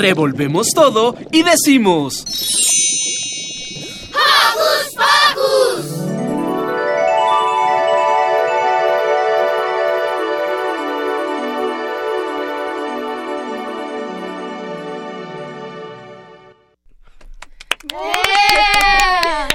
Revolvemos todo y decimos... ¡Hocus Pocus!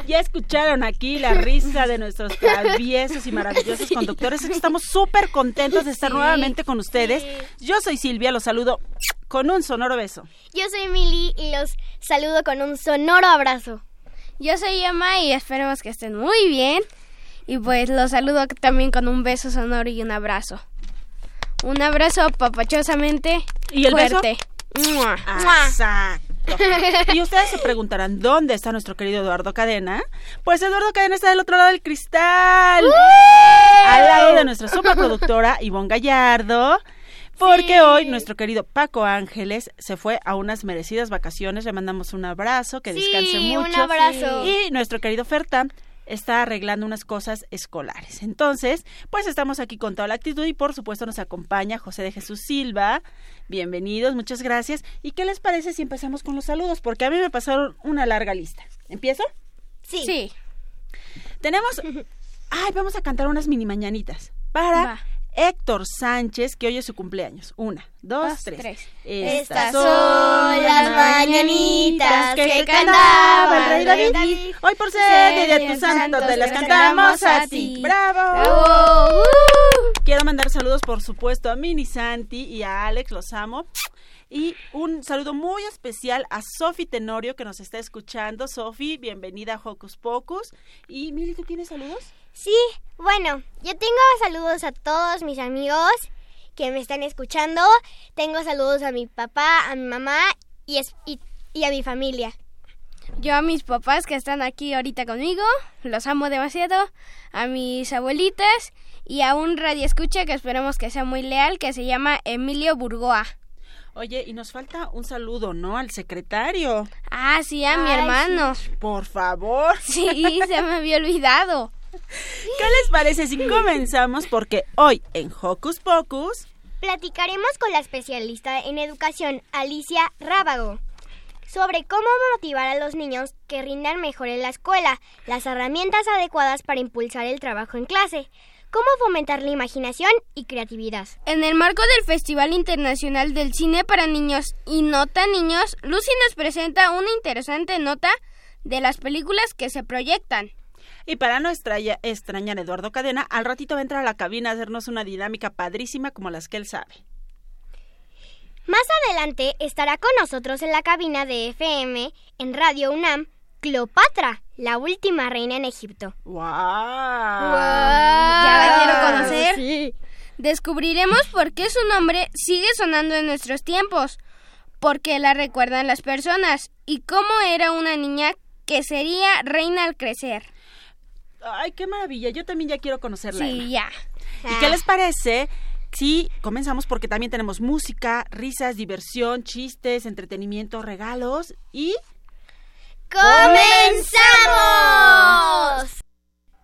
Ya escucharon aquí la risa de nuestros traviesos y maravillosos conductores. Estamos súper contentos de estar nuevamente con ustedes. Yo soy Silvia, los saludo con un sonoro beso. Yo soy Mili y los saludo con un sonoro abrazo. Yo soy Emma y esperemos que estén muy bien. Y pues los saludo también con un beso sonoro y un abrazo. Un abrazo papachosamente ¿Y el fuerte. beso? Exacto. Y ustedes se preguntarán, ¿dónde está nuestro querido Eduardo Cadena? Pues Eduardo Cadena está del otro lado del cristal. Al lado de nuestra superproductora Ivonne Gallardo. Porque hoy nuestro querido Paco Ángeles se fue a unas merecidas vacaciones. Le mandamos un abrazo, que descanse mucho. un abrazo. Y nuestro querido Ferta está arreglando unas cosas escolares. Entonces, pues estamos aquí con toda la actitud y por supuesto nos acompaña José de Jesús Silva. Bienvenidos, muchas gracias. ¿Y qué les parece si empezamos con los saludos? Porque a mí me pasaron una larga lista. ¿Empiezo? Sí. Sí. Tenemos... Ay, vamos a cantar unas mini mañanitas para Va. Héctor Sánchez, que hoy es su cumpleaños. Una, dos, Dos, tres. tres. Estas son las mañanitas que cantaba el rey David. David. Hoy por ser día de tu santo te las cantamos a ti. ¡Bravo! ¡Bravo! Quiero mandar saludos, por supuesto, a Mini Santi y a Alex, los amo. Y un saludo muy especial a Sofi Tenorio, que nos está escuchando. Sofi, bienvenida a Hocus Pocus. Y Mili, ¿tú tienes saludos? Sí, bueno, yo tengo saludos a todos mis amigos que me están escuchando. Tengo saludos a mi papá, a mi mamá y, es- y, y a mi familia. Yo a mis papás que están aquí ahorita conmigo, los amo demasiado. A mis abuelitas y a un radioescucha que esperemos que sea muy leal, que se llama Emilio Burgoa. Oye, y nos falta un saludo, ¿no? Al secretario. Ah, sí, a mi hermano. Por favor. Sí, se me había olvidado. ¿Qué les parece si comenzamos? Porque hoy en Hocus Pocus Platicaremos con la especialista en educación, Alicia Rábago, sobre cómo motivar a los niños que rindan mejor en la escuela, las herramientas adecuadas para impulsar el trabajo en clase, cómo fomentar la imaginación y creatividad. En el marco del Festival Internacional del Cine para Niños y Nota Niños, Lucy nos presenta una interesante nota de las películas que se proyectan. Y para no extraña- extrañar a Eduardo Cadena, al ratito va a entrar a la cabina a hacernos una dinámica padrísima como las que él sabe. Más adelante estará con nosotros en la cabina de FM en Radio UNAM, Cleopatra, la última reina en Egipto. ¡Wow! ¿Ya la quiero conocer? Descubriremos por qué su nombre sigue sonando en nuestros tiempos, por qué la recuerdan las personas y cómo era una niña que sería reina al crecer. ¡Ay, qué maravilla! Yo también ya quiero conocerla. Emma. Sí, ya. ¿Y qué les parece si comenzamos? Porque también tenemos música, risas, diversión, chistes, entretenimiento, regalos y... ¡Comenzamos!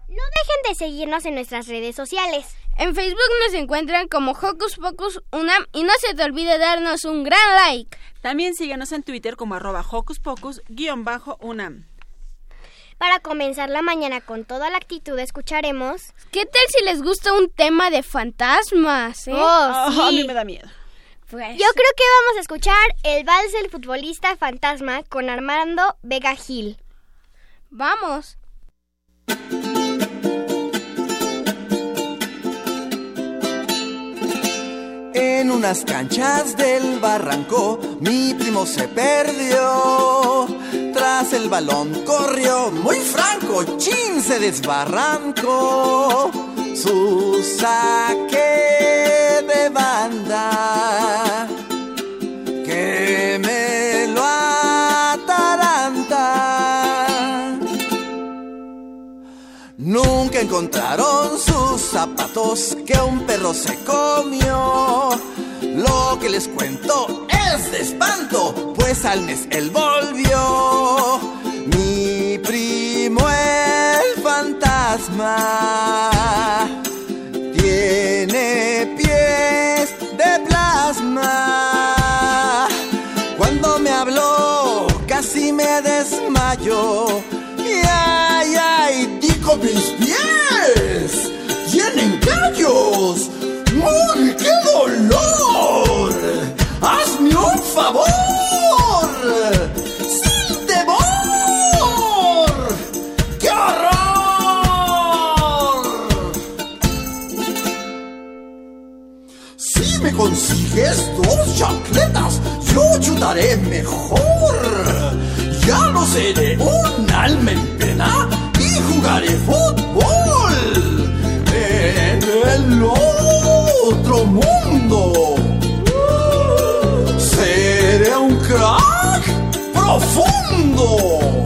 No dejen de seguirnos en nuestras redes sociales. En Facebook nos encuentran como Hocus Pocus Unam y no se te olvide darnos un gran like. También síguenos en Twitter como arroba Hocus Pocus guion bajo UNAM. Para comenzar la mañana con toda la actitud escucharemos... ¿Qué tal si les gusta un tema de fantasmas? eh? Oh, Ah, a mí sí. me da miedo. Pues, Yo creo que vamos a escuchar el vals del futbolista fantasma con Armando Vega Gil. vamos. En unas canchas del barranco mi primo se perdió. Tras el balón corrió, muy franco, chin se desbarrancó. Su saque de banda que me lo ataranta. Nunca encontraron sus zapatos que un perro se comió. Lo que les cuento es de espanto, pues al mes él volvió. Mi primo el fantasma ¡Uy, qué dolor! ¡Hazme un favor! ¡Sin temor! ¡Qué horror! Si me consigues dos chancletas, yo ayudaré mejor. Ya no seré un alma en y jugaré fútbol en el otro mundo. Seré un crack profundo.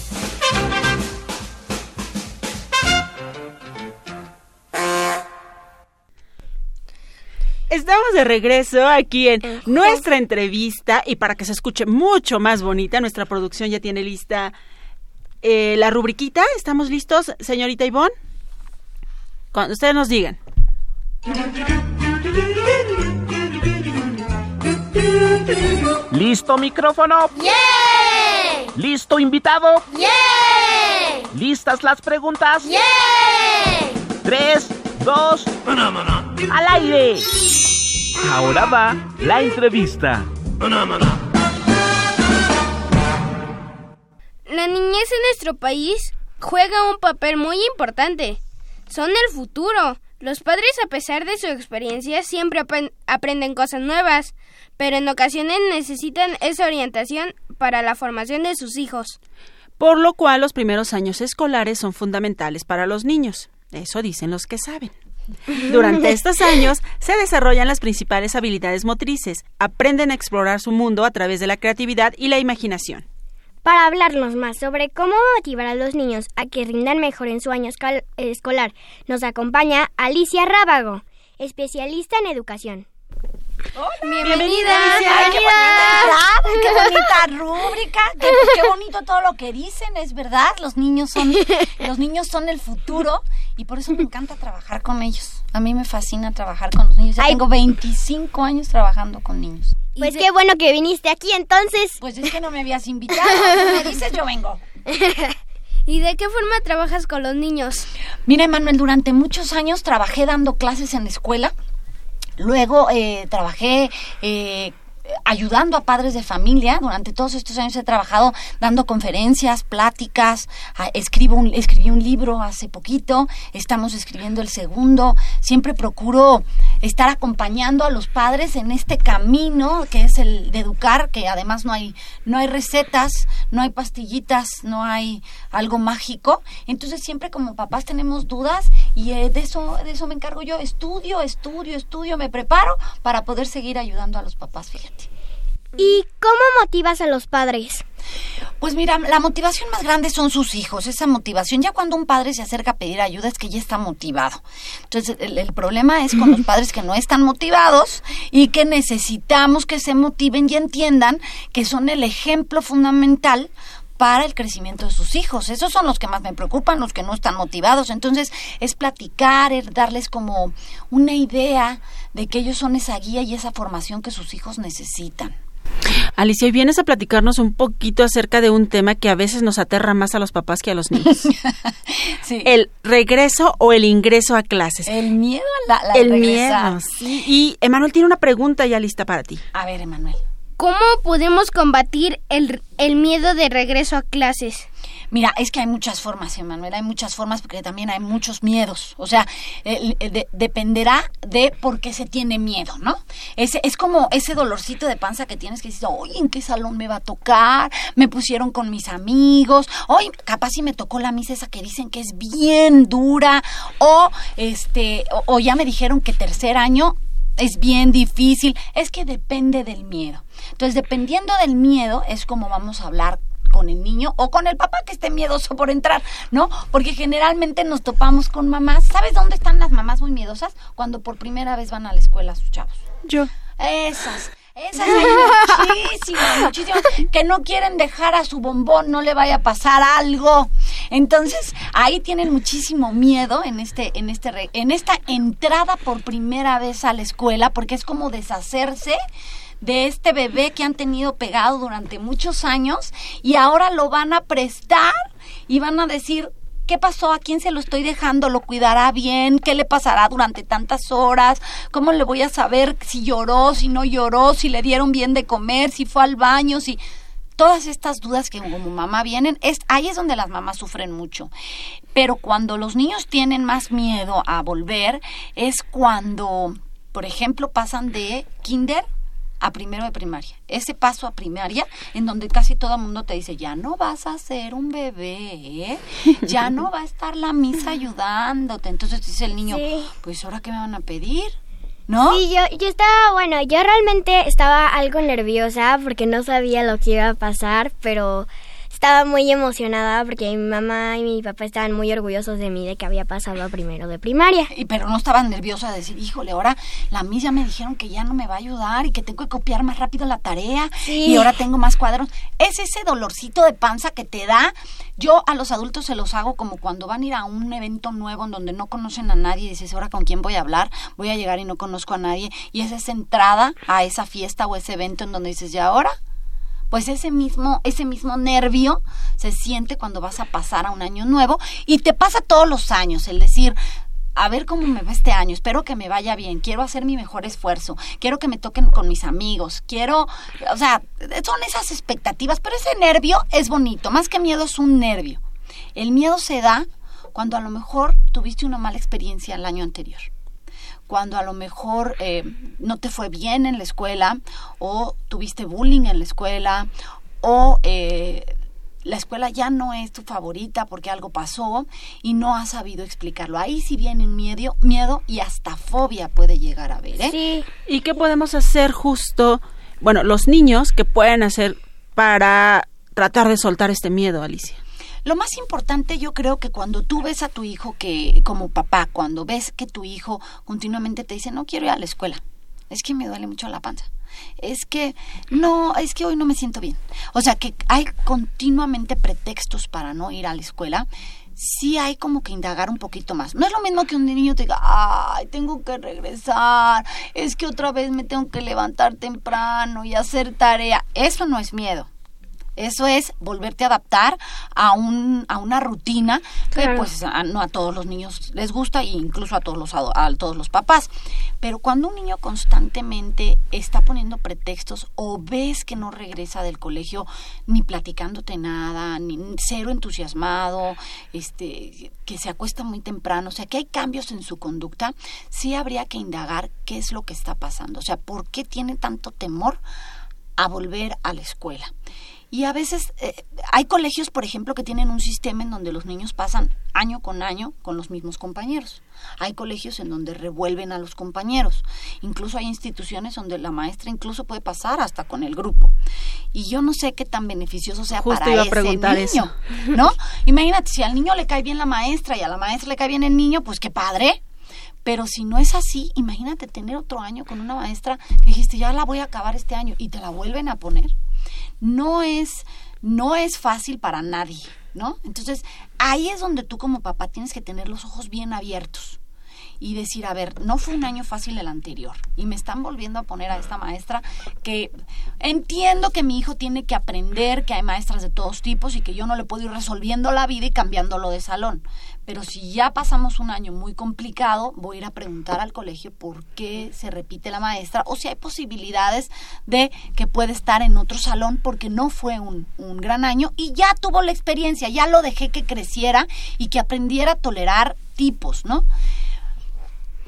Estamos de regreso aquí en nuestra entrevista y para que se escuche mucho más bonita, nuestra producción ya tiene lista eh, la rubriquita. ¿Estamos listos, señorita Ivonne? Cuando ustedes nos digan. ¿Listo micrófono? ¡Yeah! ¿Listo invitado? ¡Yeah! ¿Listas las preguntas? ¡Yeah! Tres, dos, al aire. Ahora va la entrevista. La niñez en nuestro país juega un papel muy importante. Son el futuro. Los padres, a pesar de su experiencia, siempre aprenden cosas nuevas, pero en ocasiones necesitan esa orientación para la formación de sus hijos. Por lo cual los primeros años escolares son fundamentales para los niños. Eso dicen los que saben. Durante estos años se desarrollan las principales habilidades motrices, aprenden a explorar su mundo a través de la creatividad y la imaginación. Para hablarnos más sobre cómo motivar a los niños a que rindan mejor en su año escolar, nos acompaña Alicia Rábago, especialista en educación. Bienvenida. Ay, qué bonita, qué bonita rúbrica, qué, qué bonito todo lo que dicen, es verdad, los niños son los niños son el futuro y por eso me encanta trabajar con ellos. A mí me fascina trabajar con los niños. Ya Ay. tengo 25 años trabajando con niños. Pues qué bueno que viniste aquí entonces. Pues es que no me habías invitado, me dices yo vengo. ¿Y de qué forma trabajas con los niños? Mira, Emanuel, durante muchos años trabajé dando clases en la escuela. Luego eh, trabajé eh, ayudando a padres de familia. Durante todos estos años he trabajado dando conferencias, pláticas. ah, escribo un, escribí un libro hace poquito. Estamos escribiendo el segundo. Siempre procuro estar acompañando a los padres en este camino que es el de educar, que además no hay no hay recetas, no hay pastillitas, no hay algo mágico. Entonces siempre como papás tenemos dudas y eh, de eso de eso me encargo yo. Estudio, estudio, estudio, me preparo para poder seguir ayudando a los papás. Fíjate. ¿Y cómo motivas a los padres? Pues mira, la motivación más grande son sus hijos, esa motivación. Ya cuando un padre se acerca a pedir ayuda es que ya está motivado. Entonces, el, el problema es con los padres que no están motivados y que necesitamos que se motiven y entiendan que son el ejemplo fundamental para el crecimiento de sus hijos. Esos son los que más me preocupan, los que no están motivados. Entonces, es platicar, es darles como una idea de que ellos son esa guía y esa formación que sus hijos necesitan. Alicia, hoy vienes a platicarnos un poquito acerca de un tema que a veces nos aterra más a los papás que a los niños. Sí. El regreso o el ingreso a clases. El miedo a la, la el miedo. sí. Y Emanuel tiene una pregunta ya lista para ti. A ver, Emanuel. ¿Cómo podemos combatir el, el miedo de regreso a clases? Mira, es que hay muchas formas, Emanuel, hay muchas formas porque también hay muchos miedos. O sea, el de- dependerá de por qué se tiene miedo, ¿no? Ese, es como ese dolorcito de panza que tienes que decir, oye, ¿en qué salón me va a tocar? Me pusieron con mis amigos, oye, capaz si me tocó la misa esa que dicen que es bien dura, o este, o, o ya me dijeron que tercer año es bien difícil, es que depende del miedo. Entonces, dependiendo del miedo, es como vamos a hablar con el niño o con el papá que esté miedoso por entrar, ¿no? Porque generalmente nos topamos con mamás. ¿Sabes dónde están las mamás muy miedosas? Cuando por primera vez van a la escuela sus chavos. Yo. Esas, esas hay muchísimas, muchísimas, que no quieren dejar a su bombón, no le vaya a pasar algo. Entonces, ahí tienen muchísimo miedo en este, en este, en esta entrada por primera vez a la escuela, porque es como deshacerse de este bebé que han tenido pegado durante muchos años y ahora lo van a prestar y van a decir, ¿Qué pasó? ¿A quién se lo estoy dejando? ¿Lo cuidará bien? ¿Qué le pasará durante tantas horas? ¿Cómo le voy a saber si lloró, si no lloró, si le dieron bien de comer, si fue al baño, si todas estas dudas que como mamá vienen, es ahí es donde las mamás sufren mucho. Pero cuando los niños tienen más miedo a volver es cuando, por ejemplo, pasan de kinder a primero de primaria. Ese paso a primaria, en donde casi todo el mundo te dice, ya no vas a ser un bebé, ¿eh? ya no va a estar la misa ayudándote. Entonces dice el niño, Sí. pues ahora qué me van a pedir, ¿no? Sí, yo, yo estaba, bueno, yo realmente estaba algo nerviosa porque no sabía lo que iba a pasar, pero estaba muy emocionada porque mi mamá y mi papá estaban muy orgullosos de mí de que había pasado a primero de primaria. Y pero no estaba nerviosa de decir, híjole, ahora la misa ya me dijeron que ya no me va a ayudar y que tengo que copiar más rápido la tarea Sí. y ahora tengo más cuadros. Es ese dolorcito de panza que te da. Yo a los adultos se los hago como cuando van a ir a un evento nuevo en donde no conocen a nadie y dices, ahora con quién voy a hablar, voy a llegar y no conozco a nadie. Y es esa entrada a esa fiesta o ese evento en donde dices, ¿y ahora? Pues ese mismo, ese mismo nervio se siente cuando vas a pasar a un año nuevo y te pasa todos los años, el decir, a ver cómo me va este año, espero que me vaya bien, quiero hacer mi mejor esfuerzo, quiero que me toquen con mis amigos, quiero, o sea, son esas expectativas, pero ese nervio es bonito, más que miedo es un nervio. El miedo se da cuando a lo mejor tuviste una mala experiencia el año anterior cuando a lo mejor eh, no te fue bien en la escuela o tuviste bullying en la escuela o eh, la escuela ya no es tu favorita porque algo pasó y no has sabido explicarlo. Ahí sí viene un miedo, miedo y hasta fobia puede llegar a haber. ¿eh? Sí, ¿Y qué podemos hacer justo, bueno, los niños que pueden hacer para tratar de soltar este miedo, Alicia? Lo más importante yo creo que cuando tú ves a tu hijo que como papá, cuando ves que tu hijo continuamente te dice, no quiero ir a la escuela, es que me duele mucho la panza, es que no, es que hoy no me siento bien. O sea que hay continuamente pretextos para no ir a la escuela. Sí hay como que indagar un poquito más. No es lo mismo que un niño te diga, ay, tengo que regresar, es que otra vez me tengo que levantar temprano y hacer tarea. Eso no es miedo. Eso es volverte a adaptar a un a una rutina que pues a- no a todos los niños les gusta e incluso a todos los a todos los papás. Pero cuando un niño constantemente está poniendo pretextos o ves que no regresa del colegio ni platicándote nada, ni cero entusiasmado, este que se acuesta muy temprano, o sea, que hay cambios en su conducta, sí habría que indagar qué es lo que está pasando, o sea, por qué tiene tanto temor a volver a la escuela. Y a veces eh, hay colegios, por ejemplo, que tienen un sistema en donde los niños pasan año con año con los mismos compañeros. Hay colegios en donde revuelven a los compañeros. Incluso hay instituciones donde la maestra incluso puede pasar hasta con el grupo. Y yo no sé qué tan beneficioso sea Justo para iba a ese preguntar niño, eso. ¿no? Imagínate si al niño le cae bien la maestra y a la maestra le cae bien el niño, pues qué padre. Pero si no es así, imagínate tener otro año con una maestra que dijiste, ya la voy a acabar este año y te la vuelven a poner. No es, no es fácil para nadie, ¿no? Entonces, ahí es donde tú como papá tienes que tener los ojos bien abiertos y decir, a ver, no fue un año fácil el anterior y me están volviendo a poner a esta maestra que entiendo que mi hijo tiene que aprender, que hay maestras de todos tipos y que yo no le puedo ir resolviendo la vida y cambiándolo de salón. Pero si ya pasamos un año muy complicado, voy a ir a preguntar al colegio por qué se repite la maestra o si hay posibilidades de que puede estar en otro salón porque no fue un, un gran año y ya tuvo la experiencia, ya lo dejé que creciera y que aprendiera a tolerar tipos, ¿no?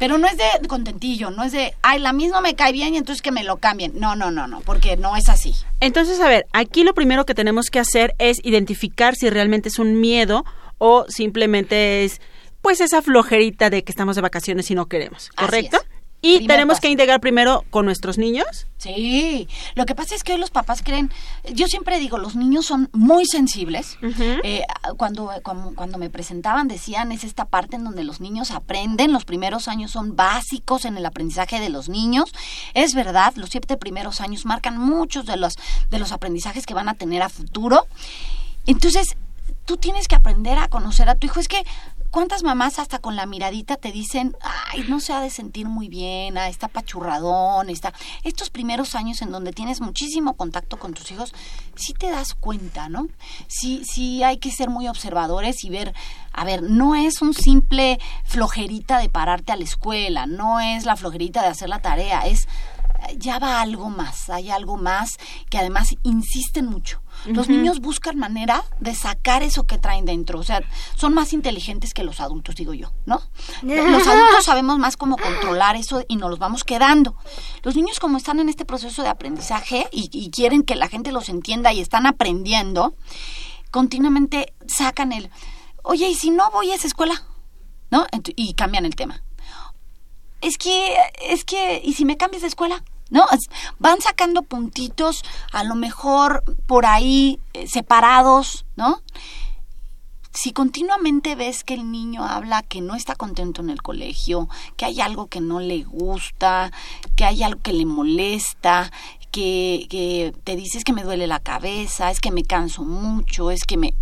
Pero no es de contentillo, no es de, ay, la misma me cae bien y entonces que me lo cambien. No, no, no, no, porque no es así. Entonces, a ver, aquí lo primero que tenemos que hacer es identificar si realmente es un miedo o simplemente es, pues, esa flojerita de que estamos de vacaciones y no queremos, ¿correcto? Y Primer tenemos paso. que integrar primero con nuestros niños. Sí, lo que pasa es que hoy los papás creen, yo siempre digo, los niños son muy sensibles. Eh, cuando, cuando, cuando me presentaban decían, es esta parte en donde los niños aprenden, los primeros años son básicos en el aprendizaje de los niños. Es verdad, los siete primeros años marcan muchos de los, de los aprendizajes que van a tener a futuro. Entonces, tú tienes que aprender a conocer a tu hijo. Es que, ¿cuántas mamás hasta con la miradita te dicen, ay, no se ha de sentir muy bien, ah, está pachurradón, está... Estos primeros años en donde tienes muchísimo contacto con tus hijos, sí te das cuenta, ¿no? Sí, sí hay que ser muy observadores y ver, a ver, no es un simple flojerita de pararte a la escuela, no es la flojerita de hacer la tarea, es ya va algo más, hay algo más que además insisten mucho. Los niños buscan manera de sacar eso que traen dentro, o sea, son más inteligentes que los adultos, digo yo, ¿no? Los adultos sabemos más cómo controlar eso y nos los vamos quedando. Los niños como están en este proceso de aprendizaje y, y quieren que la gente los entienda y están aprendiendo, continuamente sacan el, oye, ¿y si no voy a esa escuela? ¿No? Y cambian el tema es que, es que, ¿y si me cambias de escuela? ¿No? Van sacando puntitos, a lo mejor por ahí eh, separados, ¿no? Si continuamente ves que el niño habla que no está contento en el colegio, que hay algo que no le gusta, que hay algo que le molesta, que, que te dices que me duele la cabeza, es que me canso mucho, es que me...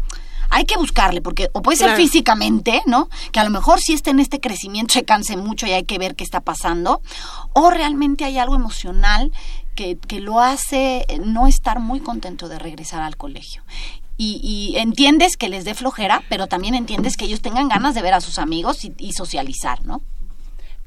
Hay que buscarle, porque o puede ser Claro. físicamente, ¿no? Que a lo mejor sí está en este crecimiento, se canse mucho y hay que ver qué está pasando, o realmente hay algo emocional que, que lo hace no estar muy contento de regresar al colegio. Y, y entiendes que les dé flojera, pero también entiendes que ellos tengan ganas de ver a sus amigos y, y socializar, ¿no?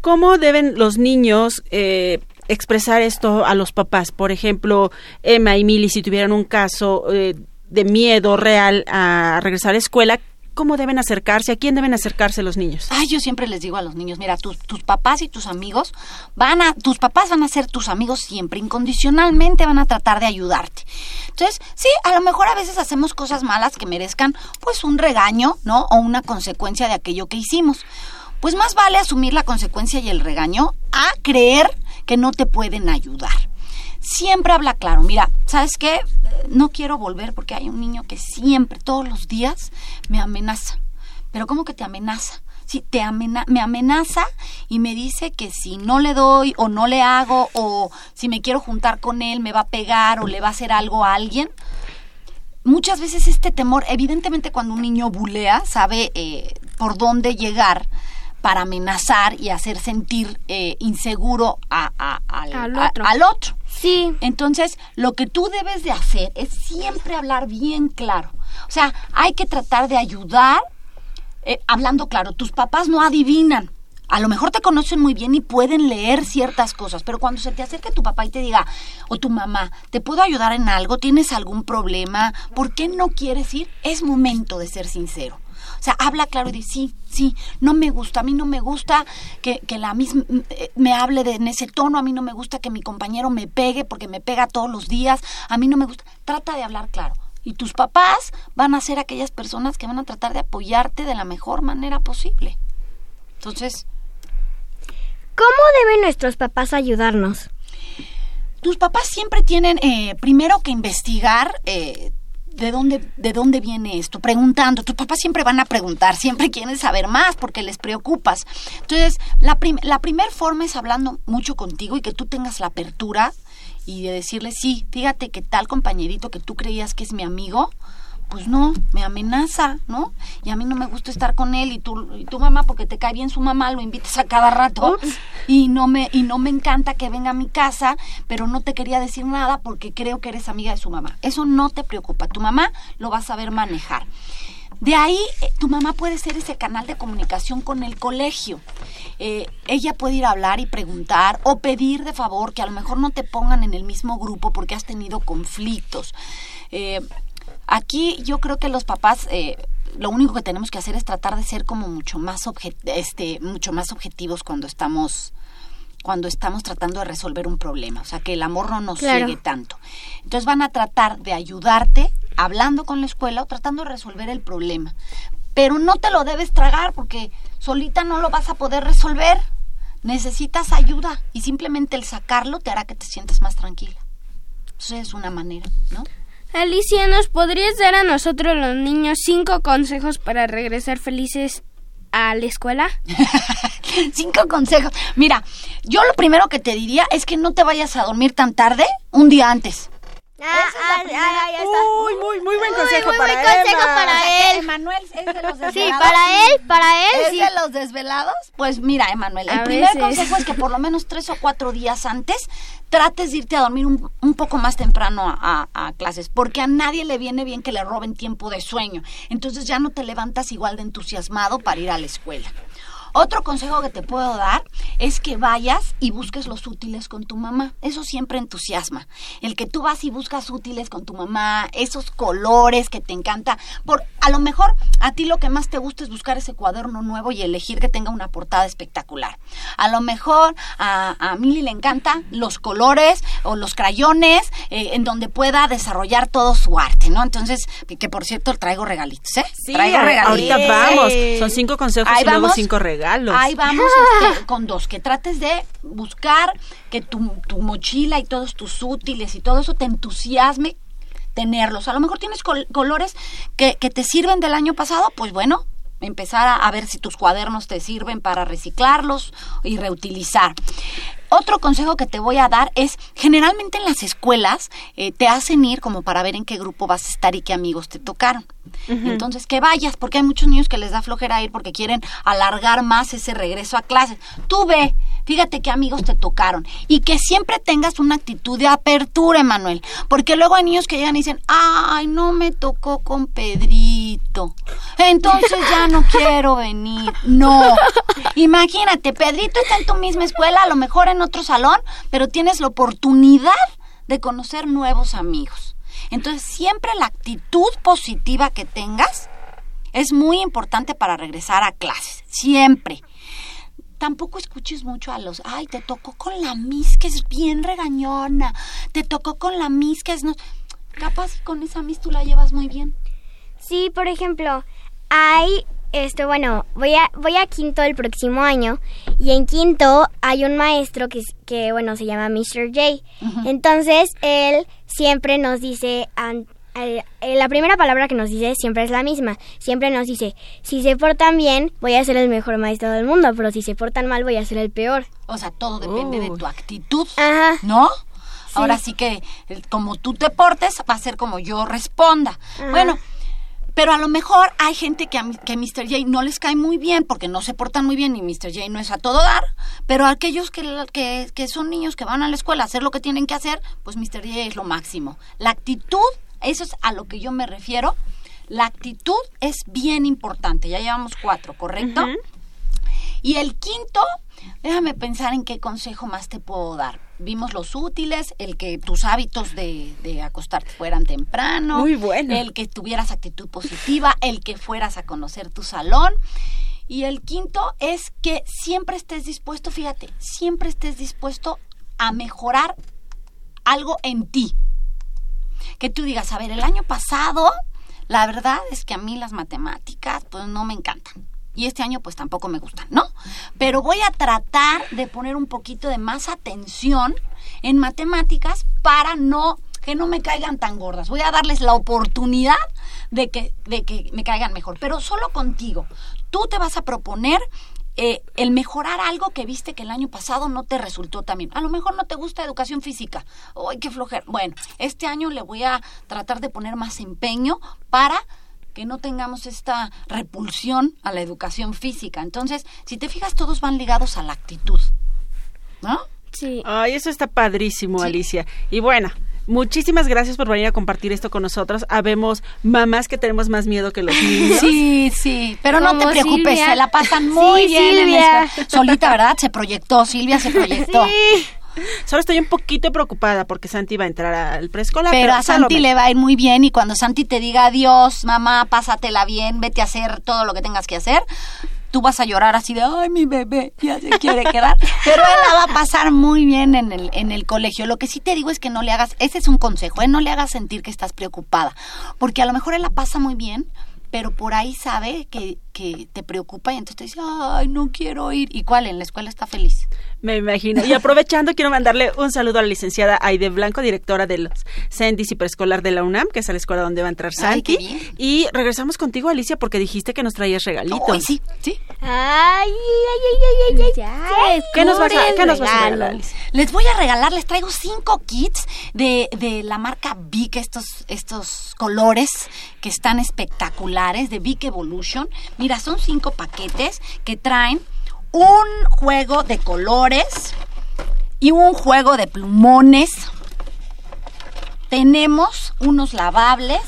¿Cómo deben los niños eh, expresar esto a los papás? Por ejemplo, Emma y Mili, si tuvieran un caso eh, de miedo real a regresar a la escuela, ¿cómo deben acercarse? ¿A quién deben acercarse los niños? Ay, yo siempre les digo a los niños, mira, tus, tus papás y tus amigos van a, tus papás van a ser tus amigos siempre, incondicionalmente van a tratar de ayudarte. Entonces, sí, a lo mejor a veces hacemos cosas malas que merezcan, pues, un regaño, ¿no? O una consecuencia de aquello que hicimos. Pues más vale asumir la consecuencia y el regaño a creer que no te pueden ayudar. Siempre habla claro, mira, ¿sabes qué? No quiero volver porque hay un niño que siempre, todos los días, me amenaza. Pero ¿cómo que te amenaza? Sí, te amena me amenaza y me dice que si no le doy o no le hago o si me quiero juntar con él me va a pegar o le va a hacer algo a alguien. Muchas veces este temor, evidentemente cuando un niño bulea, sabe eh, por dónde llegar para amenazar y hacer sentir eh, inseguro a- a- al, Al a- otro. al otro. Sí. Entonces, lo que tú debes de hacer es siempre hablar bien claro. O sea, hay que tratar de ayudar eh, hablando claro. Tus papás no adivinan. A lo mejor te conocen muy bien y pueden leer ciertas cosas, pero cuando se te acerque tu papá y te diga, o tu mamá, ¿te puedo ayudar en algo? ¿Tienes algún problema? ¿Por qué no quieres ir? Es momento de ser sincero. O sea, habla claro y dice, sí, sí, no me gusta, a mí no me gusta que, que la misma me hable de, en ese tono, a mí no me gusta que mi compañero me pegue porque me pega todos los días, a mí no me gusta. Trata de hablar claro. Y tus papás van a ser aquellas personas que van a tratar de apoyarte de la mejor manera posible. Entonces, ¿Cómo deben nuestros papás ayudarnos? tus papás siempre tienen eh, primero que investigar eh, de dónde de dónde viene esto, preguntando. Tus papás siempre van a preguntar, siempre quieren saber más porque les preocupas. Entonces, la, prim la primer forma es hablando mucho contigo y que tú tengas la apertura y de decirle, sí, fíjate que tal compañerito que tú creías que es mi amigo, pues no, me amenaza, ¿no? Y a mí no me gusta estar con él y y tu mamá porque te cae bien su mamá lo invitas a cada rato y no me y no me encanta que venga a mi casa, pero no te quería decir nada porque creo que eres amiga de su mamá. Eso no te preocupa, tu mamá lo va a saber manejar. De ahí, eh, tu mamá puede ser ese canal de comunicación con el colegio. Eh, ella puede ir a hablar y preguntar o pedir de favor que a lo mejor no te pongan en el mismo grupo porque has tenido conflictos. Eh, aquí yo creo que los papás eh, lo único que tenemos que hacer es tratar de ser como mucho más este mucho más objetivos cuando estamos cuando estamos tratando de resolver un problema, o sea, que el amor no nos Claro. ciegue tanto. Entonces van a tratar de ayudarte hablando con la escuela o tratando de resolver el problema. Pero no te lo debes tragar porque solita no lo vas a poder resolver. Necesitas ayuda y simplemente el sacarlo te hará que te sientas más tranquila. Eso es una manera, ¿no? Alicia, ¿nos podrías dar a nosotros los niños cinco consejos para regresar felices a la escuela? Cinco consejos. Mira, yo lo primero que te diría es que no te vayas a dormir tan tarde un día antes. Ah, ah, ah, ya está. Uy, muy, muy buen consejo muy para buen consejo Emma. para él. Emanuel es de los Sí, desvelados. para él, para él, ¿Es sí. de los desvelados? Pues mira, Emanuel, el A primer veces. consejo es que por lo menos tres o cuatro días antes trates de irte a dormir un, un poco más temprano a, a- a clases, porque a nadie le viene bien que le roben tiempo de sueño. Entonces ya no te levantas igual de entusiasmado para ir a la escuela. Otro consejo que te puedo dar es que vayas y busques los útiles con tu mamá. Eso siempre entusiasma. El que tú vas y buscas útiles con tu mamá, esos colores que te encanta. Por a lo mejor a ti lo que más te gusta es buscar ese cuaderno nuevo y elegir que tenga una portada espectacular. A lo mejor a, a Mili le encantan los colores o los crayones eh, en donde pueda desarrollar todo su arte, ¿no? Entonces, que, que por cierto traigo regalitos, ¿eh? Sí, traigo regalitos. ahorita vamos. Son cinco consejos Ahí y luego cinco regalos. Ahí vamos este, con dos, que trates de buscar que tu, tu mochila y todos tus útiles y todo eso te entusiasme tenerlos. A lo mejor tienes col- colores que, que te sirven del año pasado, pues bueno, empezar a, a ver si tus cuadernos te sirven para reciclarlos y reutilizar. Otro consejo que te voy a dar es, generalmente en las escuelas eh, te hacen ir como para ver en qué grupo vas a estar y qué amigos te tocaron. Entonces, que vayas, porque hay muchos niños que les da flojera ir porque quieren alargar más ese regreso a clases. Tú ve, fíjate qué amigos te tocaron. Y que siempre tengas una actitud de apertura, Emanuel. Porque luego hay niños que llegan y dicen, ay, no me tocó con Pedrito. Entonces ya no quiero venir. No. Imagínate, Pedrito está en tu misma escuela, a lo mejor en otro salón, pero tienes la oportunidad de conocer nuevos amigos. Entonces, siempre la actitud positiva que tengas es muy importante para regresar a clases. Siempre. Tampoco escuches mucho a los, ay, te tocó con la Miss que es bien regañona, te tocó con la Miss que es no... Capaz con esa Miss tú la llevas muy bien. Sí, por ejemplo, hay esto, bueno, voy a voy a quinto el próximo año y en quinto hay un maestro que que bueno, se llama Mr. J. Entonces, él siempre nos dice an- la primera palabra que nos dice siempre es la misma. Siempre nos dice, si se portan bien, voy a ser el mejor maestro del mundo, pero si se portan mal, voy a ser el peor. O sea, todo depende de tu actitud, Ajá. ¿no? Ahora sí que como tú te portes, va a ser como yo responda. Bueno, pero a lo mejor hay gente que a, mi- que Mr. J no les cae muy bien porque no se portan muy bien y Mr. J no es a todo dar, pero aquellos que, que, que son niños que van a la escuela a hacer lo que tienen que hacer, pues Mr. J es lo máximo. La actitud, eso es a lo que yo me refiero. La actitud es bien importante. Ya llevamos cuatro, ¿correcto? Y el quinto, déjame pensar en qué consejo más te puedo dar. Vimos los útiles, el que tus hábitos de, de acostarte fueran temprano. Muy bueno. El que tuvieras actitud positiva, el que fueras a conocer tu salón. Y el quinto es que siempre estés dispuesto, fíjate, siempre estés dispuesto a mejorar algo en ti. Que tú digas, a ver, el año pasado, la verdad es que a mí las matemáticas, pues no me encantan. Y este año, pues tampoco me gustan, ¿no? Pero voy a tratar de poner un poquito de más atención en matemáticas para no que no me caigan tan gordas. Voy a darles la oportunidad de que, de que me caigan mejor, pero solo contigo. Tú te vas a proponer eh, el mejorar algo que viste que el año pasado no te resultó también. A lo mejor no te gusta educación física. ¡Ay, qué flojera! Bueno, este año le voy a tratar de poner más empeño para que no tengamos esta repulsión a la educación física. Entonces, si te fijas, todos van ligados a la actitud. ¿No? Sí. Ay, eso está padrísimo, Alicia. Y bueno, muchísimas gracias por venir a compartir esto con nosotros. Habemos mamás que tenemos más miedo que los niños. Sí, sí, pero no te preocupes, Silvia. se la pasan muy Sí, bien. en Silvia. la escuela. Solita, ¿verdad? Se proyectó, Silvia se proyectó. Solo estoy un poquito preocupada porque Santi va a entrar al preescolar. Pero a solo Santi le va a ir muy bien y cuando Santi te diga adiós, mamá, pásatela bien, vete a hacer todo lo que tengas que hacer, tú vas a llorar así de, ay, mi bebé ya se quiere quedar. Pero él la va a pasar muy bien en el, en el colegio. Lo que sí te digo es que no le hagas, ese es un consejo, ¿eh? no le hagas sentir que estás preocupada, porque a lo mejor él la pasa muy bien, pero por ahí sabe que, que te preocupa y entonces te dice, ay, no quiero ir. ¿Y cuál? En la escuela está feliz. Me imagino. Y aprovechando, quiero mandarle un saludo a la licenciada Aide Blanco, directora de los CENDIS y preescolar de la UNAM, que es a la escuela donde va a entrar Santi. Y regresamos contigo, Alicia, porque dijiste que nos traías regalitos. Ay, sí, sí. Ay, ay, ay, ay, ay, ay. ¿Qué nos vas a, qué nos vas a el regalar? Les voy a regalar, les traigo cinco kits de, de la marca Vic, estos, estos colores que están espectaculares de Vic Evolution. Mira, son cinco paquetes que traen un juego de colores y un juego de plumones. Tenemos unos lavables,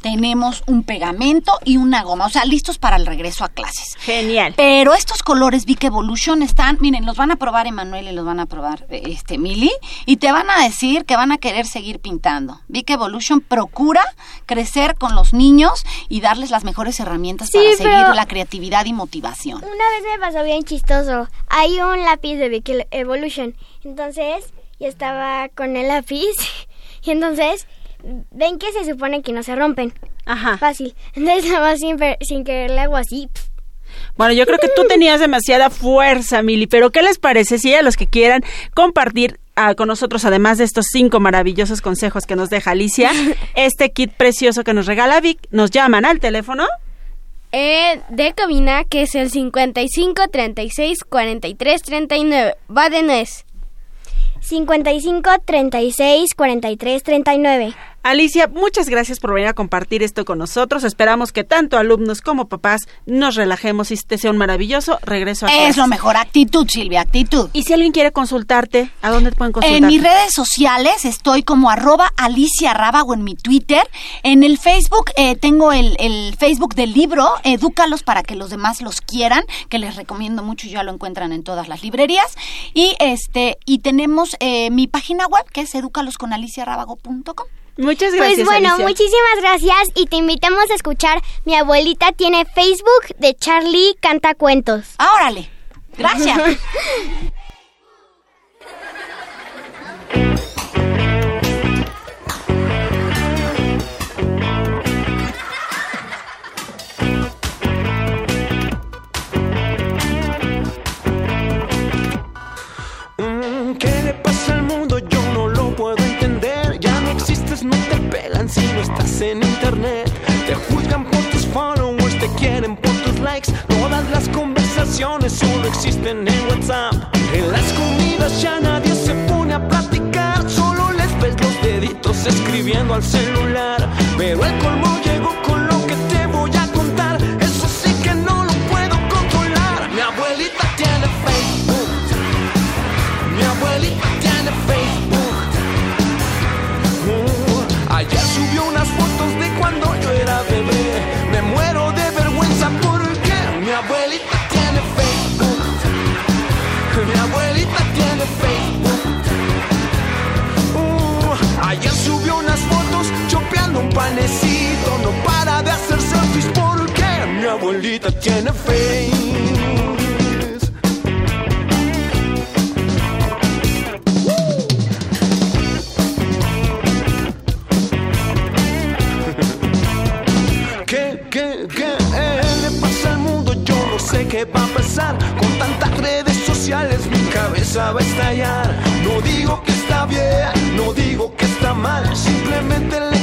tenemos un pegamento y una goma, o sea, listos para el regreso a clases. Genial. Pero estos colores Vic Evolution están, miren, los van a probar Emanuel y los van a probar eh, este Mili y te van a decir que van a querer seguir pintando. Vic Evolution procura crecer con los niños y darles las mejores herramientas Sí, para seguir la creatividad y motivación. Una vez me pasó bien chistoso. Hay un lápiz de Vic Evolution. Entonces, yo estaba con el lápiz. Y entonces, ven que se supone que no se rompen. Ajá. Fácil. Entonces, nada más sin, sin querer le hago así. Bueno, yo creo que tú tenías demasiada fuerza, Mili, pero ¿qué les parece si a los que quieran compartir ah, con nosotros, además de estos cinco maravillosos consejos que nos deja Alicia, este kit precioso que nos regala Vic, nos llaman al teléfono? Eh, de cabina, que es el 55 36 43 39. Va de nuez. 55 36 43 39. Alicia, muchas gracias por venir a compartir esto con nosotros. Esperamos que tanto alumnos como papás nos relajemos y este sea un maravilloso regreso a Es clases. lo mejor, actitud, Silvia, actitud. Y si alguien quiere consultarte, ¿a dónde te pueden consultar? En mis redes sociales estoy como arroba Alicia Rábago en mi Twitter. En el Facebook eh, tengo el, el Facebook del libro, Edúcalos para que los demás los quieran, que les recomiendo mucho, ya lo encuentran en todas las librerías. Y este y tenemos eh, mi página web que es educalosconaliciarábago.com. Muchas gracias. Pues bueno, Alicia. muchísimas gracias y te invitamos a escuchar. Mi abuelita tiene Facebook de Charlie Canta Cuentos. Ah, órale. Gracias. si no estás en internet. Te juzgan por tus followers, te quieren por tus likes. Todas las conversaciones solo existen en WhatsApp. En las comidas ya nadie se pone a platicar. Solo les ves los deditos escribiendo al celular. Pero el colmo llegó va a estallar. No digo que está bien, no digo que está mal. Simplemente el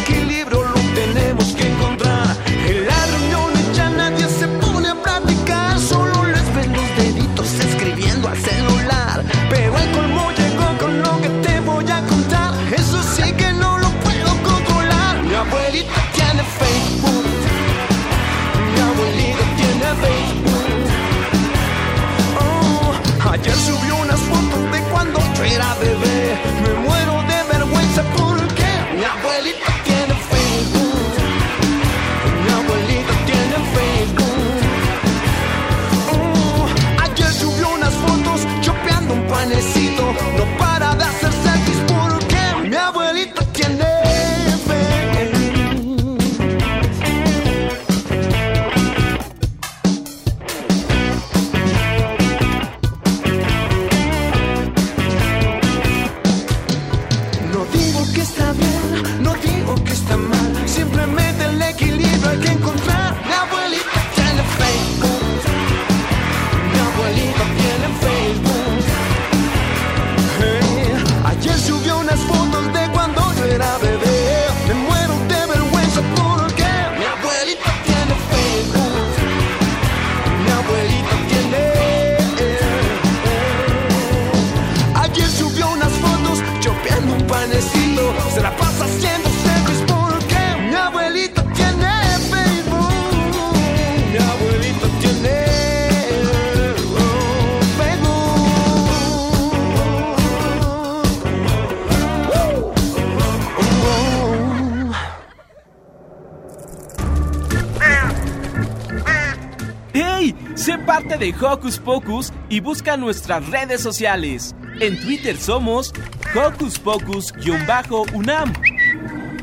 de Hocus Pocus y busca nuestras redes sociales. En Twitter somos Hocus Pocus-UNAM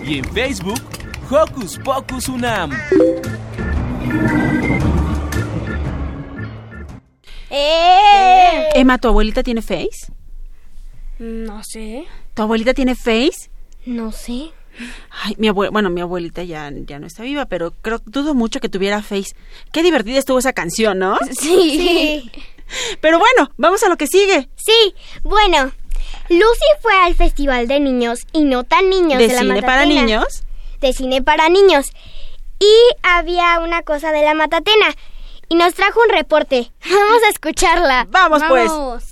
y en Facebook Hocus Pocus UNAM. ¡Eh! Emma, ¿tu abuelita tiene Face? No sé. ¿Tu abuelita tiene Face? No sé. Ay, mi abue bueno, mi abuelita ya, ya no está viva, pero creo dudo mucho que tuviera Face. Qué divertida estuvo esa canción, ¿no? Sí. Pero bueno, vamos a lo que sigue. Sí, bueno. Lucy fue al Festival de Niños y no tan niños ¿De de, la cine para niños? De cine para niños. Y había una cosa de la Matatena. Y nos trajo un reporte. Vamos a escucharla. Vamos, pues.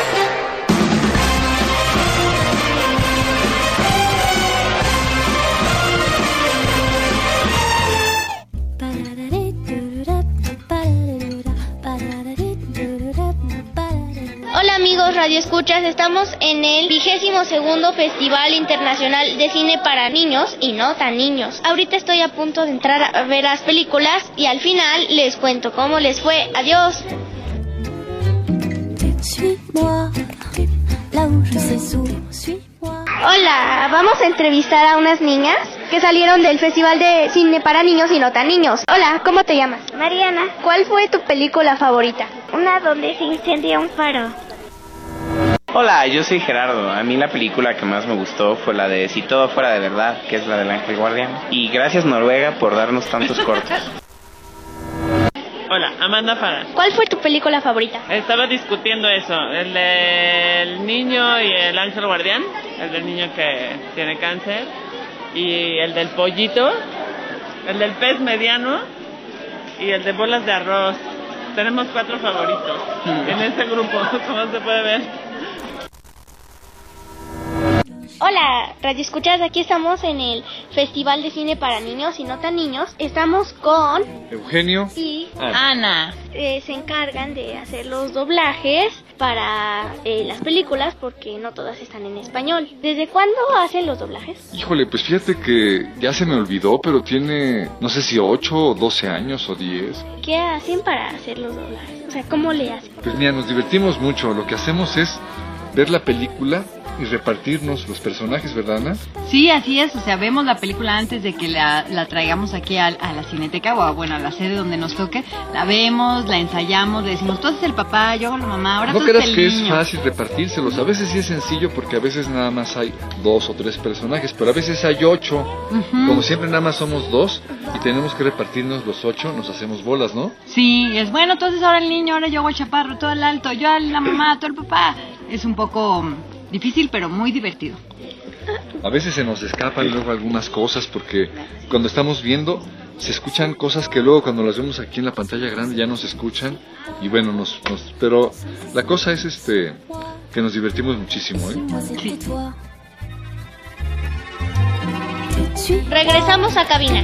Hola amigos Radio Escuchas, estamos en el vigésimo segundo Festival Internacional de Cine para Niños y no tan niños. Ahorita estoy a punto de entrar a ver las películas y al final les cuento cómo les fue. Adiós. Hola, vamos a entrevistar a unas niñas que salieron del Festival de Cine para Niños y no tan niños. Hola, ¿cómo te llamas? Mariana, ¿Cuál fue tu película favorita? una donde se incendia un faro. Hola, yo soy Gerardo. A mí la película que más me gustó fue la de Si todo fuera de verdad, que es la del Ángel Guardián. Y gracias Noruega por darnos tantos cortos. Hola, Amanda Fagan. ¿Cuál fue tu película favorita? Estaba discutiendo eso, el del niño y el ángel guardián, el del niño que tiene cáncer, y el del pollito, el del pez mediano y el de bolas de arroz. Tenemos cuatro favoritos en este grupo, como se puede ver. Hola, Radio Escuchas, aquí estamos en el Festival de Cine para Niños y no tan niños. Estamos con Eugenio. y Ana. eh, se encargan de hacer los doblajes para eh, las películas porque no todas están en español. ¿Desde cuándo hacen los doblajes? Híjole, pues fíjate que ya se me olvidó, pero tiene, no sé si 8 o 12 años o 10. ¿Qué hacen para hacer los doblajes? O sea, ¿cómo le hacen? Pues mira, nos divertimos mucho. Lo que hacemos es ver la película y repartirnos los personajes, ¿verdad, Ana? Sí, así es. O sea, vemos la película antes de que la, la traigamos aquí a, a la cineteca o a, bueno, a la sede donde nos toque. La vemos, la ensayamos, le decimos, tú haces el papá, yo hago la mamá, ahora No tú creas el que es niño. fácil repartírselos. A veces sí es sencillo porque a veces nada más hay dos o tres personajes, pero a veces hay ocho. Ujú. Como siempre nada más somos dos y tenemos que repartirnos los ocho, nos hacemos bolas, ¿no? Sí, es bueno, entonces ahora el niño, ahora yo hago el chaparro, todo el alto, yo la mamá, todo el papá. Es un poco difícil, pero muy divertido. A veces se nos escapan luego algunas cosas porque cuando estamos viendo se escuchan cosas que luego cuando las vemos aquí en la pantalla grande ya no se escuchan y bueno, nos, nos- pero la cosa es este que nos divertimos muchísimo, ¿eh? Regresamos a cabina.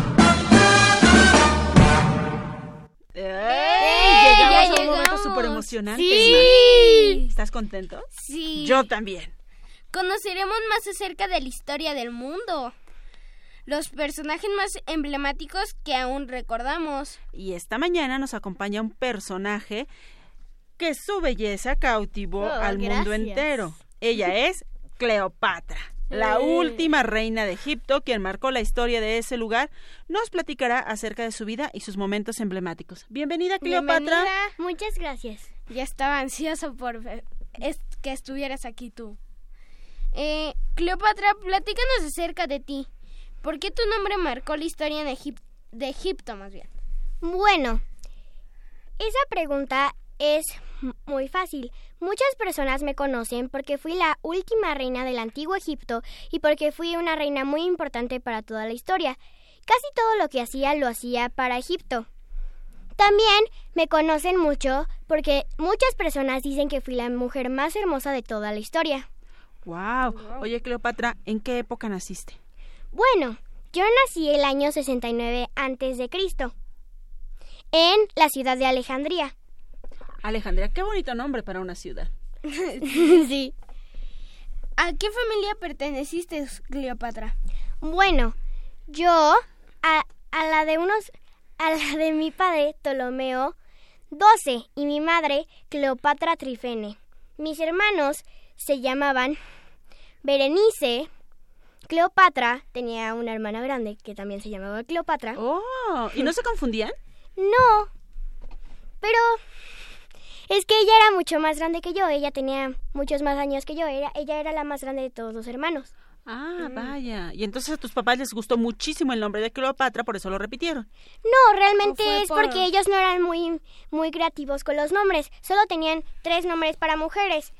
Emocionante. Sí. ¿Estás contento? Sí. Yo también. Conoceremos más acerca de la historia del mundo. Los personajes más emblemáticos que aún recordamos. Y esta mañana nos acompaña un personaje que su belleza cautivó Oh, al mundo entero. Ella es Cleopatra, la Eh. última reina de Egipto, quien marcó la historia de ese lugar. Nos platicará acerca de su vida y sus momentos emblemáticos. Bienvenida, Cleopatra. Bienvenida. Muchas gracias. Ya estaba ansioso por que estuvieras aquí tú. Eh, Cleopatra, platícanos acerca de ti. ¿Por qué tu nombre marcó la historia en de Egipto, más bien? Bueno, esa pregunta es muy fácil. Muchas personas me conocen porque fui la última reina del antiguo Egipto y porque fui una reina muy importante para toda la historia. Casi todo lo que hacía lo hacía para Egipto. También me conocen mucho porque muchas personas dicen que fui la mujer más hermosa de toda la historia. Wow. Oye, Cleopatra, ¿en qué época naciste? Bueno, yo nací el año 69 antes de Cristo en la ciudad de Alejandría. Alejandría, qué bonito nombre para una ciudad. sí. ¿A qué familia perteneciste, Cleopatra? Bueno, yo a, a la de unos a la de mi padre Ptolomeo 12 y mi madre Cleopatra Trifene. Mis hermanos se llamaban Berenice. Cleopatra tenía una hermana grande que también se llamaba Cleopatra. Oh, ¿y no se confundían? No. Pero es que ella era mucho más grande que yo, ella tenía muchos más años que yo, era, ella era la más grande de todos los hermanos. Ah, vaya. Y entonces a tus papás les gustó muchísimo el nombre de Cleopatra, por eso lo repitieron. No, realmente ¿O fue es por- porque ellos no eran muy, muy creativos con los nombres. Solo tenían tres nombres para mujeres.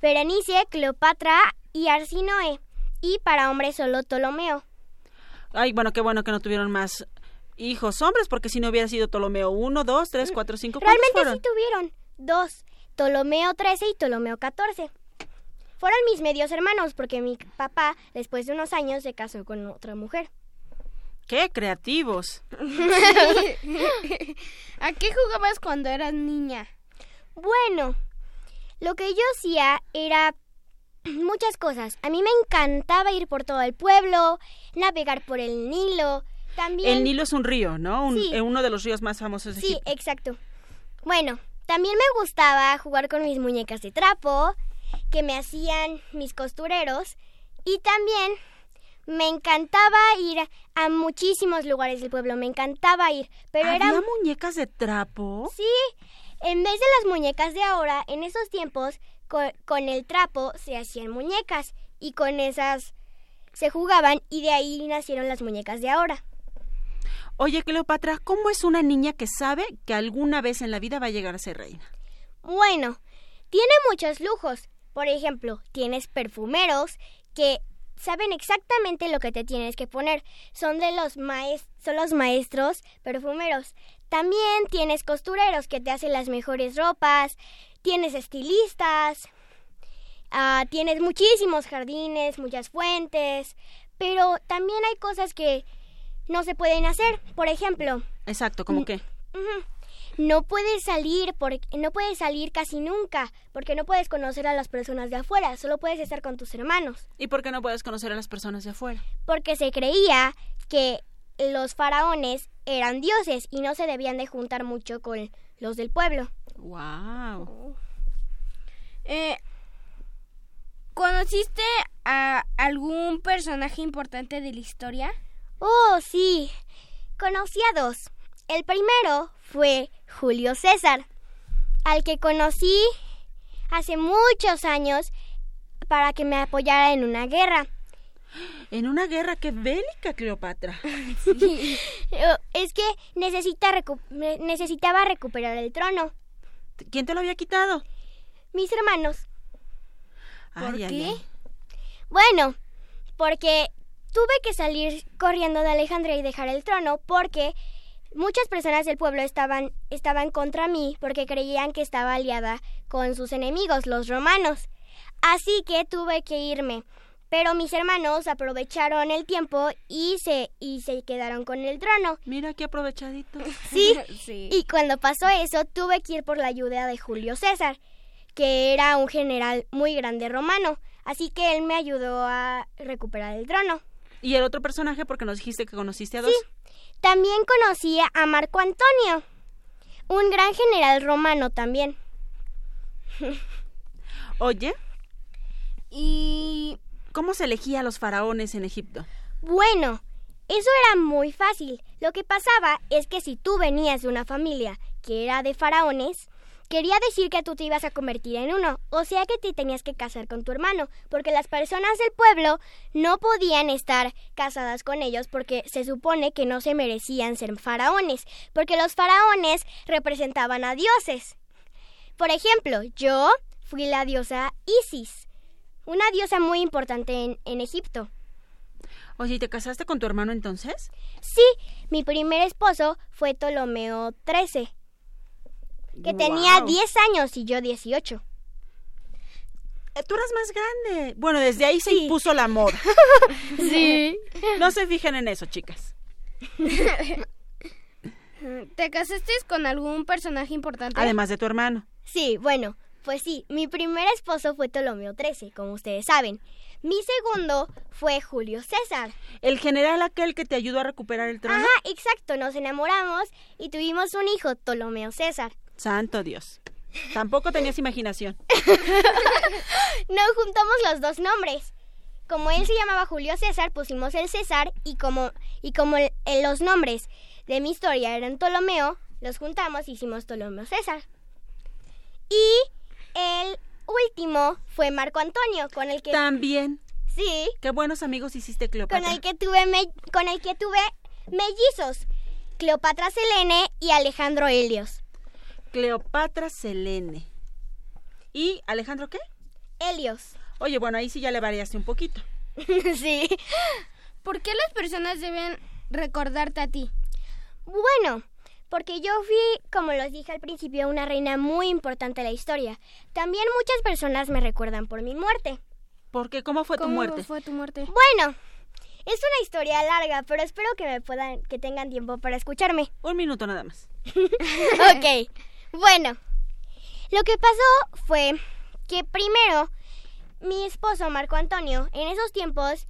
Berenice, Cleopatra y Arsinoe. Y para hombres solo Ptolomeo. Ay, bueno, qué bueno que no tuvieron más hijos hombres, porque si no hubiera sido Ptolomeo 1, 2, 3, 4, 5, ¿cuántos Realmente fueron? sí tuvieron. Dos. Ptolomeo 13 y Ptolomeo 14. Fueron mis medios hermanos porque mi papá, después de unos años, se casó con otra mujer. ¡Qué creativos! ¿A qué jugabas cuando eras niña? Bueno, lo que yo hacía era muchas cosas. A mí me encantaba ir por todo el pueblo, navegar por el Nilo, también... El Nilo es un río, ¿no? Un- Sí. eh, uno de los ríos más famosos de Sí, Egipto. exacto. Bueno, también me gustaba jugar con mis muñecas de trapo, que me hacían mis costureros, y también me encantaba ir a muchísimos lugares del pueblo, me encantaba ir, pero ¿Había eran... muñecas de trapo? Sí, en vez de las muñecas de ahora, en esos tiempos, co- con, el trapo se hacían muñecas, y con esas se jugaban, y de ahí nacieron las muñecas de ahora. Oye, Cleopatra, ¿cómo es una niña que sabe que alguna vez en la vida va a llegar a ser reina? Bueno, tiene muchos lujos. Por ejemplo, tienes perfumeros que saben exactamente lo que te tienes que poner. Son de los maes son los maestros perfumeros. También tienes costureros que te hacen las mejores ropas. Tienes estilistas. ah, tienes muchísimos jardines, muchas fuentes. Pero también hay cosas que no se pueden hacer. Por ejemplo, Exacto, ¿cómo qué? Ujú. No puedes salir porque no puedes salir casi nunca porque no puedes conocer a las personas de afuera, solo puedes estar con tus hermanos, ¿Y por qué no puedes conocer a las personas de afuera? porque se creía que los faraones eran dioses y no se debían de juntar mucho con los del pueblo. Wow. Eh, ¿Conociste a algún personaje importante de la historia? Oh, sí. Conocí a dos. El primero fue Julio César, al que conocí hace muchos años para que me apoyara en una guerra. En una guerra que bélica, Cleopatra. Eh, Es que necesita recu- ne- necesitaba recuperar el trono. ¿Quién te lo había quitado? Mis hermanos. Ay, ay, ay. Bueno, porque tuve que salir corriendo de Alejandría y dejar el trono porque muchas personas del pueblo estaban, estaban contra mí porque creían que estaba aliada con sus enemigos, los romanos. Así que tuve que irme. Pero mis hermanos aprovecharon el tiempo y se, y se quedaron con el trono. Mira qué aprovechadito. Sí. Sí. Y cuando pasó eso, tuve que ir por la ayuda de Julio César, que era un general muy grande romano. Así que él me ayudó a recuperar el trono. ¿Y el otro personaje? Porque nos dijiste que conociste a dos. También conocí a Marco Antonio, un gran general romano también. Oye, Y ¿cómo se elegía a los faraones en Egipto? Bueno, eso era muy fácil. Lo que pasaba es que si tú venías de una familia que era de faraones, quería decir que tú te ibas a convertir en uno, o sea que te tenías que casar con tu hermano, porque las personas del pueblo no podían estar casadas con ellos porque se supone que no se merecían ser faraones, porque los faraones representaban a dioses. Por ejemplo, yo fui la diosa Isis, una diosa muy importante en, en Egipto. Oye, ¿y te casaste con tu hermano entonces? Sí, mi primer esposo fue Ptolomeo XIII, que tenía Guau. 10 años y yo 18. Eh, Tú eras más grande. Bueno, desde ahí se impuso la moda. Sí. No se fijen en eso, chicas. ¿Te casaste con algún personaje importante? Además de tu hermano. Sí, bueno, pues sí, mi primer esposo fue Ptolomeo XIII, como ustedes saben. Mi segundo fue Julio César. El general aquel que te ayudó a recuperar el trono. Ajá, exacto, nos enamoramos y tuvimos un hijo, Ptolomeo César. Santo Dios. Tampoco tenías imaginación. No juntamos los dos nombres. Como él se llamaba Julio César, pusimos el César y como y como el- los nombres de mi historia eran Ptolomeo, los juntamos y hicimos Ptolomeo César. Y el último fue Marco Antonio, con el que También. Sí. Qué buenos amigos hiciste, con Cleopatra. el que tuve me- con el que tuve mellizos, Cleopatra Selene y Alejandro Helios. Cleopatra Selene. ¿Y Alejandro qué? Helios. Oye, bueno, ahí sí ya le variaste un poquito. sí. ¿Por qué las personas deben recordarte a ti? Bueno, porque yo fui, como los dije al principio, una reina muy importante de la historia. También muchas personas me recuerdan por mi muerte. ¿Por qué? ¿Cómo fue tu ¿Cómo muerte? fue tu muerte? Bueno, es una historia larga, pero espero que me puedan, que tengan tiempo para escucharme. Un minuto nada más. ok. Bueno, lo que pasó fue que primero mi esposo Marco Antonio, en esos tiempos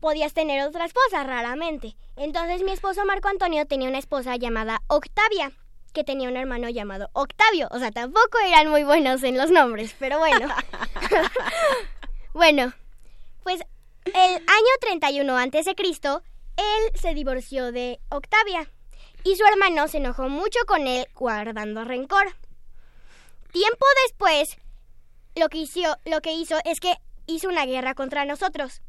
podías tener otra esposa raramente. Entonces mi esposo Marco Antonio tenía una esposa llamada Octavia, que tenía un hermano llamado Octavio. O sea, tampoco eran muy buenos en los nombres, pero bueno. bueno, pues el año 31 antes de Cristo, él se divorció de Octavia y su hermano se enojó mucho con él guardando rencor. Tiempo después, lo que hizo, lo que hizo es que hizo una guerra contra nosotros.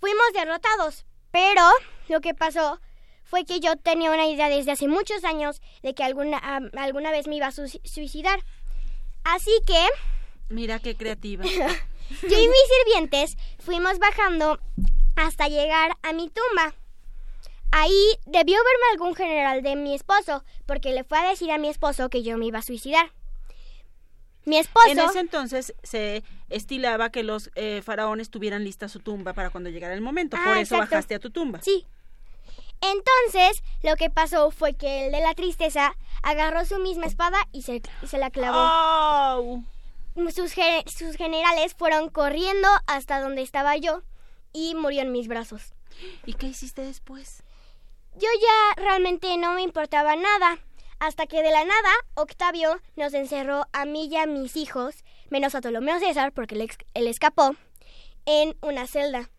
Fuimos derrotados, pero lo que pasó fue que yo tenía una idea desde hace muchos años de que alguna, alguna vez me iba a su- suicidar. Así que Mira qué creativa. yo y mis sirvientes fuimos bajando hasta llegar a mi tumba. Ahí debió verme algún general de mi esposo, porque le fue a decir a mi esposo que yo me iba a suicidar. Mi esposo... En ese entonces se estilaba que los eh, faraones tuvieran lista su tumba para cuando llegara el momento. Por Ah, eso exacto. bajaste a tu tumba. Sí. Entonces, lo que pasó fue que el de la tristeza agarró su misma espada y se, y se la clavó. Sus, ge- sus generales fueron corriendo hasta donde estaba yo y murió en mis brazos. ¿Y qué hiciste después? Yo ya realmente no me importaba nada, hasta que de la nada Octavio nos encerró a mí y a mis hijos, menos a Ptolomeo César, porque él, él escapó, en una celda.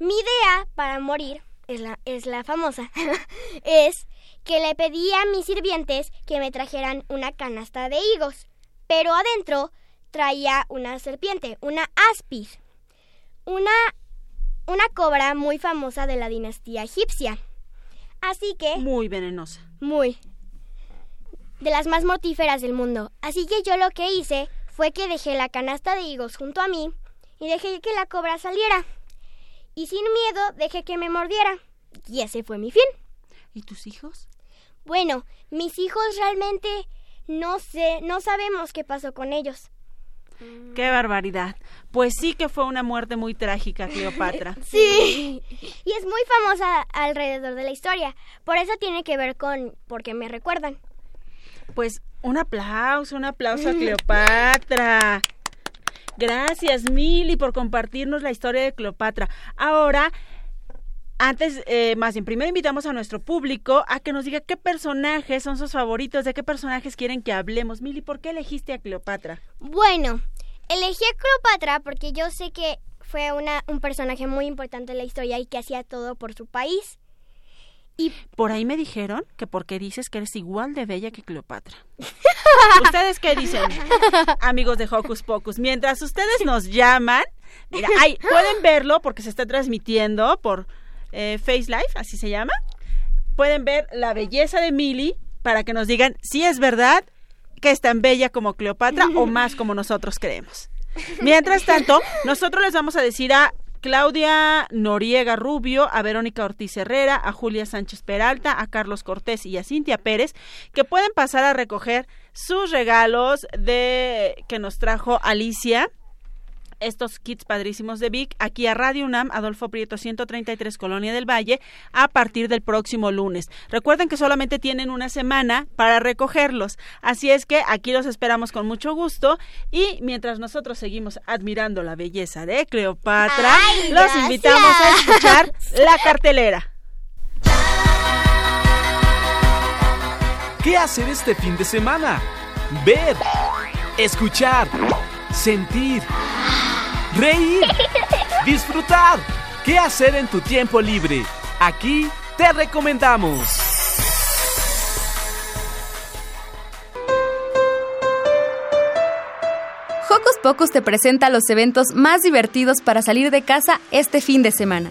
Mi idea para morir es la, es la famosa, es que le pedí a mis sirvientes que me trajeran una canasta de higos, pero adentro traía una serpiente, una áspid, una, una cobra muy famosa de la dinastía egipcia. Así que... Muy venenosa. Muy. De las más mortíferas del mundo. Así que yo lo que hice fue que dejé la canasta de higos junto a mí y dejé que la cobra saliera. Y sin miedo dejé que me mordiera. Y ese fue mi fin. ¿Y tus hijos? Bueno, mis hijos realmente no sé, no sabemos qué pasó con ellos. Qué barbaridad. Pues sí que fue una muerte muy trágica, Cleopatra. Sí. Y es muy famosa alrededor de la historia. Por eso tiene que ver con porque me recuerdan. Pues un aplauso, un aplauso a Cleopatra. Gracias, Mili, por compartirnos la historia de Cleopatra. Ahora, antes, eh, más bien, primero invitamos a nuestro público a que nos diga qué personajes son sus favoritos, de qué personajes quieren que hablemos. Mili, ¿por qué elegiste a Cleopatra? Bueno, elegí a Cleopatra porque yo sé que fue una, un personaje muy importante en la historia y que hacía todo por su país. Y por ahí me dijeron que porque dices que eres igual de bella que Cleopatra. ¿Ustedes qué dicen, amigos de Hocus Pocus? Mientras ustedes nos llaman, mira, ahí pueden verlo porque se está transmitiendo por eh, Face Live, así se llama. Pueden ver la belleza de Millie para que nos digan si es verdad que es tan bella como Cleopatra o más como nosotros creemos. Mientras tanto, nosotros les vamos a decir a Claudia Noriega Rubio, a Verónica Ortiz Herrera, a Julia Sánchez Peralta, a Carlos Cortés y a Cintia Pérez, que pueden pasar a recoger sus regalos de que nos trajo Alicia estos kits padrísimos de Vic aquí a Radio UNAM, Adolfo Prieto 133, Colonia del Valle, a partir del próximo lunes. Recuerden que solamente tienen una semana para recogerlos, así es que aquí los esperamos con mucho gusto y mientras nosotros seguimos admirando la belleza de Cleopatra, Ay, los invitamos a escuchar la cartelera. ¿Qué hacer este fin de semana? Ver, escuchar, sentir, reír, disfrutar. ¿Qué hacer en tu tiempo libre? Aquí te recomendamos. Hocus Pocus te presenta los eventos más divertidos para salir de casa este fin de semana.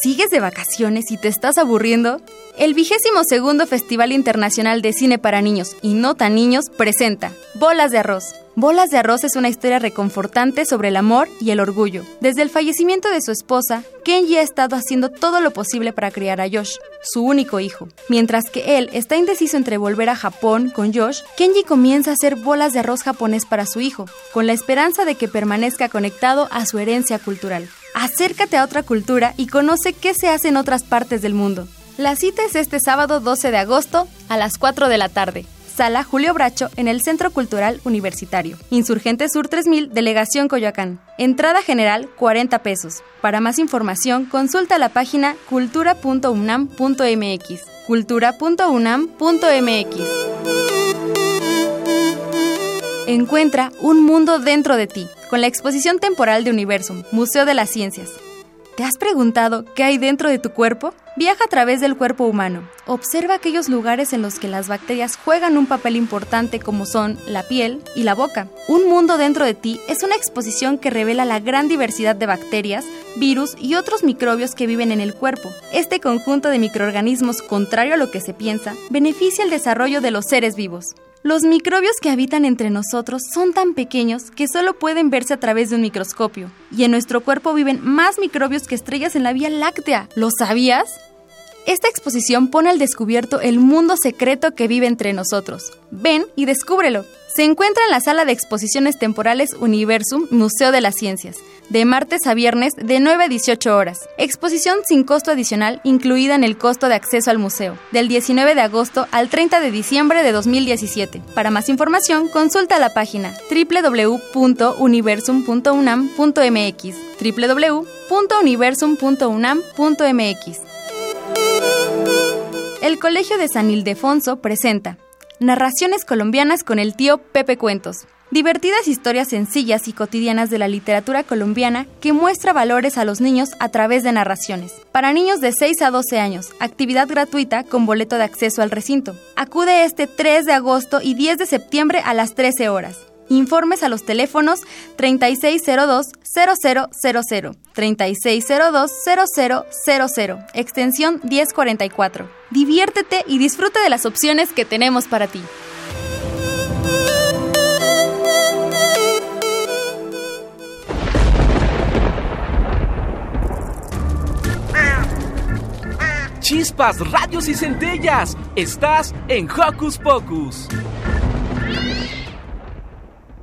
¿Sigues de vacaciones y te estás aburriendo? El vigésimo segundo Festival Internacional de Cine para Niños y No Tan Niños presenta Bolas de Arroz. Bolas de Arroz es una historia reconfortante sobre el amor y el orgullo. Desde el fallecimiento de su esposa, Kenji ha estado haciendo todo lo posible para criar a Josh, su único hijo. Mientras que él está indeciso entre volver a Japón con Josh, Kenji comienza a hacer bolas de arroz japonés para su hijo, con la esperanza de que permanezca conectado a su herencia cultural. Acércate a otra cultura y conoce qué se hace en otras partes del mundo. La cita es este sábado 12 de agosto a las 4 de la tarde. Sala Julio Bracho en el Centro Cultural Universitario. Insurgente Sur 3000, Delegación Coyoacán. Entrada general 40 pesos. Para más información, consulta la página cultura.unam.mx. cultura.unam.mx. Encuentra un mundo dentro de ti con la exposición temporal de Universum, Museo de las Ciencias. ¿Te has preguntado qué hay dentro de tu cuerpo? Viaja a través del cuerpo humano. Observa aquellos lugares en los que las bacterias juegan un papel importante como son la piel y la boca. Un mundo dentro de ti es una exposición que revela la gran diversidad de bacterias, virus y otros microbios que viven en el cuerpo. Este conjunto de microorganismos, contrario a lo que se piensa, beneficia el desarrollo de los seres vivos. Los microbios que habitan entre nosotros son tan pequeños que solo pueden verse a través de un microscopio. Y en nuestro cuerpo viven más microbios que estrellas en la Vía Láctea. ¿Lo sabías? Esta exposición pone al descubierto el mundo secreto que vive entre nosotros. Ven y descúbrelo. Se encuentra en la sala de exposiciones temporales Universum, Museo de las Ciencias, de martes a viernes de 9 a 18 horas. Exposición sin costo adicional incluida en el costo de acceso al museo, del 19 de agosto al 30 de diciembre de 2017. Para más información, consulta la página www.universum.unam.mx www.universum.unam.mx El Colegio de San Ildefonso presenta Narraciones colombianas con el tío Pepe Cuentos. Divertidas historias sencillas y cotidianas de la literatura colombiana que muestra valores a los niños a través de narraciones. Para niños de 6 a 12 años, actividad gratuita con boleto de acceso al recinto. Acude este 3 de agosto y 10 de septiembre a las 13 horas. Informes a los teléfonos 3602-0000, 3602-0000, extensión 1044. Diviértete y disfruta de las opciones que tenemos para ti. Chispas, rayos y centellas. Estás en Hocus Pocus.